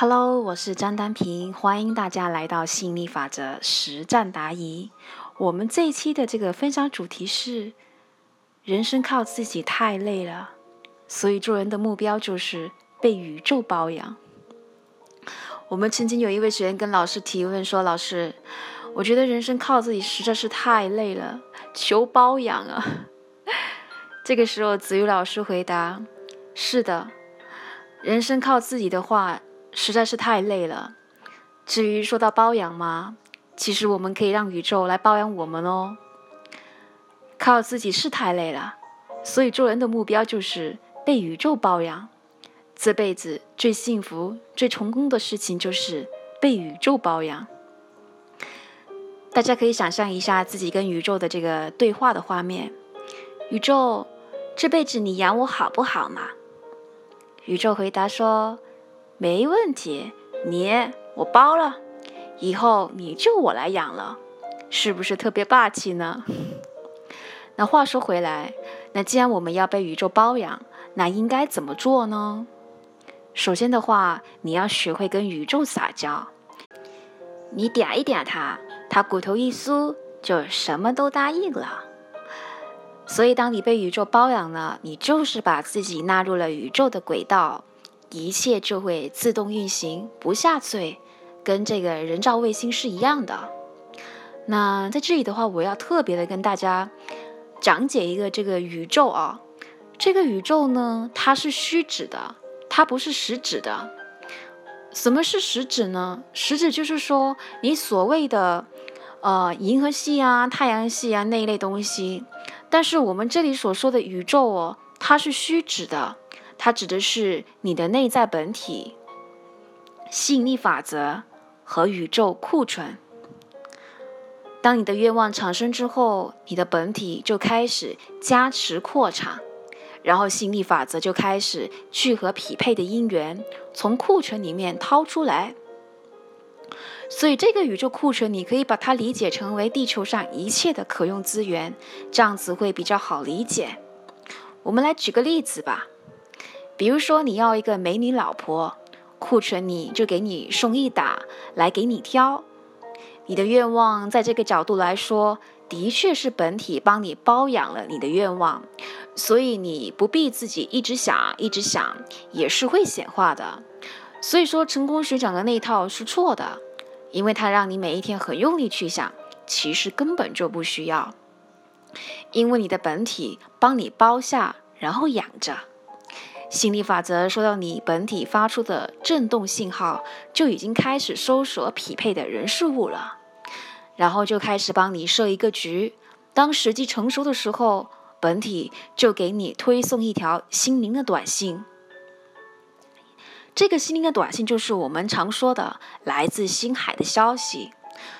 Hello，我是张丹平，欢迎大家来到吸引力法则实战答疑。我们这一期的这个分享主题是：人生靠自己太累了，所以做人的目标就是被宇宙包养。我们曾经有一位学员跟老师提问说：“老师，我觉得人生靠自己实在是太累了，求包养啊！” 这个时候，子瑜老师回答：“是的，人生靠自己的话。”实在是太累了。至于说到包养嘛，其实我们可以让宇宙来包养我们哦。靠自己是太累了，所以做人的目标就是被宇宙包养。这辈子最幸福、最成功的事情就是被宇宙包养。大家可以想象一下自己跟宇宙的这个对话的画面：宇宙，这辈子你养我好不好嘛？宇宙回答说。没问题，你我包了，以后你就我来养了，是不是特别霸气呢？那话说回来，那既然我们要被宇宙包养，那应该怎么做呢？首先的话，你要学会跟宇宙撒娇，你点一点它，它骨头一酥，就什么都答应了。所以，当你被宇宙包养了，你就是把自己纳入了宇宙的轨道。一切就会自动运行，不下坠，跟这个人造卫星是一样的。那在这里的话，我要特别的跟大家讲解一个这个宇宙啊，这个宇宙呢，它是虚指的，它不是实指的。什么是实指呢？实指就是说你所谓的呃银河系啊、太阳系啊那一类东西，但是我们这里所说的宇宙哦，它是虚指的。它指的是你的内在本体、吸引力法则和宇宙库存。当你的愿望产生之后，你的本体就开始加持扩产，然后吸引力法则就开始聚合匹配的因缘从库存里面掏出来。所以，这个宇宙库存，你可以把它理解成为地球上一切的可用资源，这样子会比较好理解。我们来举个例子吧。比如说，你要一个美女老婆，库存里就给你送一打来给你挑。你的愿望在这个角度来说，的确是本体帮你包养了你的愿望，所以你不必自己一直想一直想，也是会显化的。所以说，成功学长的那套是错的，因为他让你每一天很用力去想，其实根本就不需要，因为你的本体帮你包下，然后养着。心理法则说到你本体发出的震动信号，就已经开始搜索匹配的人事物了，然后就开始帮你设一个局。当时机成熟的时候，本体就给你推送一条心灵的短信。这个心灵的短信就是我们常说的来自星海的消息。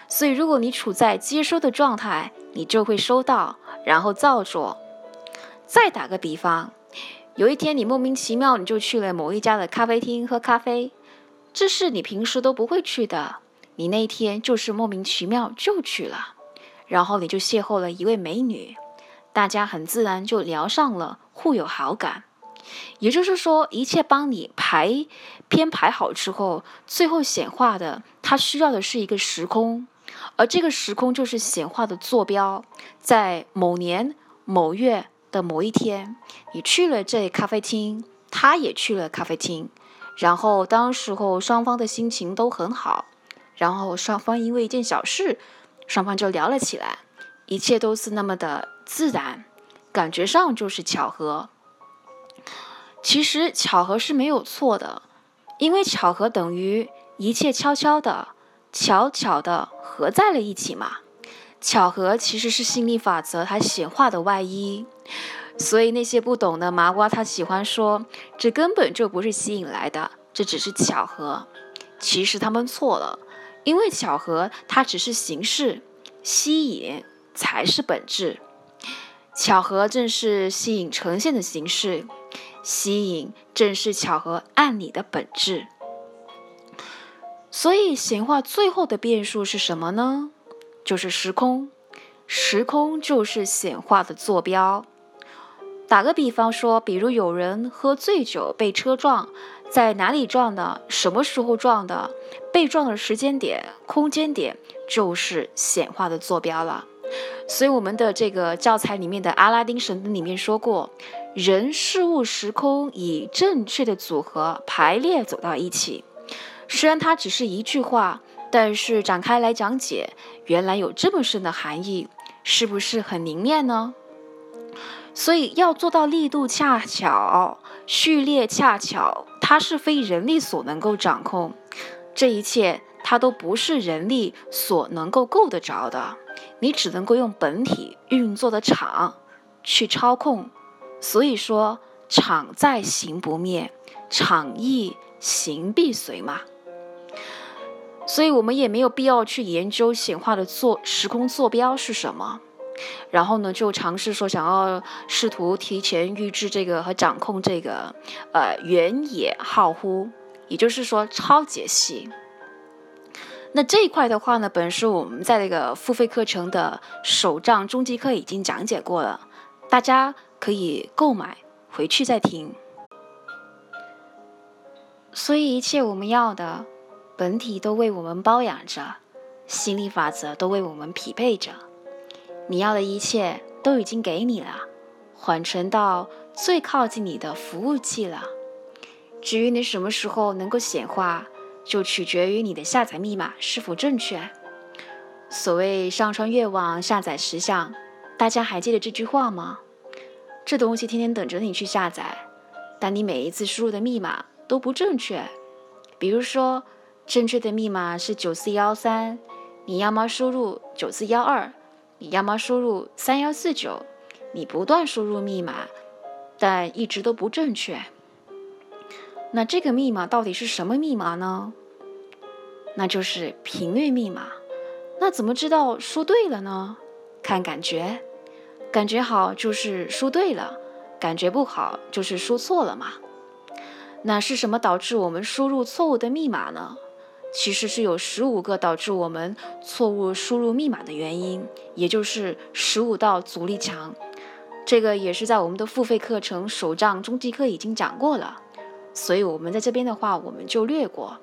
所以，如果你处在接收的状态，你就会收到，然后照做。再打个比方。有一天，你莫名其妙你就去了某一家的咖啡厅喝咖啡，这是你平时都不会去的。你那一天就是莫名其妙就去了，然后你就邂逅了一位美女，大家很自然就聊上了，互有好感。也就是说，一切帮你排编排好之后，最后显化的，它需要的是一个时空，而这个时空就是显化的坐标，在某年某月。的某一天，你去了这咖啡厅，他也去了咖啡厅，然后当时候双方的心情都很好，然后双方因为一件小事，双方就聊了起来，一切都是那么的自然，感觉上就是巧合。其实巧合是没有错的，因为巧合等于一切悄悄的、巧巧的合在了一起嘛。巧合其实是心理法则它显化的外衣，所以那些不懂的麻瓜他喜欢说这根本就不是吸引来的，这只是巧合。其实他们错了，因为巧合它只是形式，吸引才是本质。巧合正是吸引呈现的形式，吸引正是巧合按理的本质。所以显化最后的变数是什么呢？就是时空，时空就是显化的坐标。打个比方说，比如有人喝醉酒被车撞，在哪里撞的，什么时候撞的，被撞的时间点、空间点，就是显化的坐标了。所以我们的这个教材里面的阿拉丁神灯里面说过，人、事物、时空以正确的组合排列走到一起。虽然它只是一句话，但是展开来讲解，原来有这么深的含义，是不是很凝练呢？所以要做到力度恰巧、序列恰巧，它是非人力所能够掌控。这一切，它都不是人力所能够够得着的。你只能够用本体运作的场去操控。所以说，场在行不灭，场亦行必随嘛。所以我们也没有必要去研究显化的坐时空坐标是什么，然后呢，就尝试说想要试图提前预知这个和掌控这个，呃，原野浩乎，也就是说超解析。那这一块的话呢，本书我们在那个付费课程的手账终极课已经讲解过了，大家可以购买回去再听。所以一切我们要的。本体都为我们包养着，心理法则都为我们匹配着，你要的一切都已经给你了，缓存到最靠近你的服务器了。至于你什么时候能够显化，就取决于你的下载密码是否正确。所谓上传愿望下载实像，大家还记得这句话吗？这东西天天等着你去下载，但你每一次输入的密码都不正确，比如说。正确的密码是九四幺三，你要么输入九四幺二，你要么输入三幺四九，你不断输入密码，但一直都不正确。那这个密码到底是什么密码呢？那就是频率密码。那怎么知道输对了呢？看感觉，感觉好就是输对了，感觉不好就是输错了嘛。那是什么导致我们输入错误的密码呢？其实是有十五个导致我们错误输入密码的原因，也就是十五道阻力墙。这个也是在我们的付费课程手账终极课已经讲过了，所以我们在这边的话我们就略过。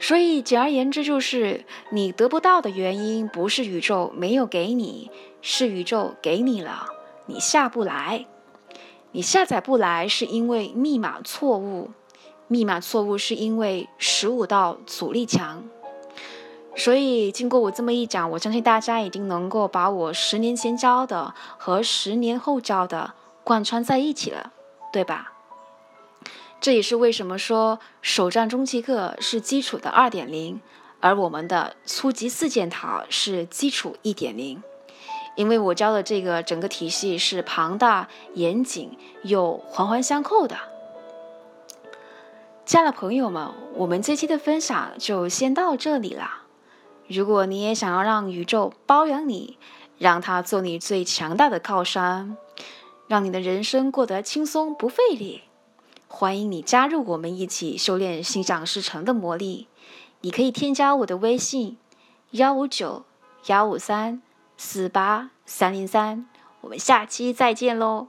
所以简而言之，就是你得不到的原因不是宇宙没有给你，是宇宙给你了，你下不来，你下载不来是因为密码错误。密码错误是因为十五道阻力墙，所以经过我这么一讲，我相信大家已经能够把我十年前教的和十年后教的贯穿在一起了，对吧？这也是为什么说首战中期课是基础的二点零，而我们的初级四件套是基础一点零，因为我教的这个整个体系是庞大、严谨又环环相扣的。亲爱的朋友们，我们这期的分享就先到这里啦。如果你也想要让宇宙包养你，让它做你最强大的靠山，让你的人生过得轻松不费力，欢迎你加入我们一起修炼心想事成的魔力。你可以添加我的微信：幺五九幺五三四八三零三。我们下期再见喽。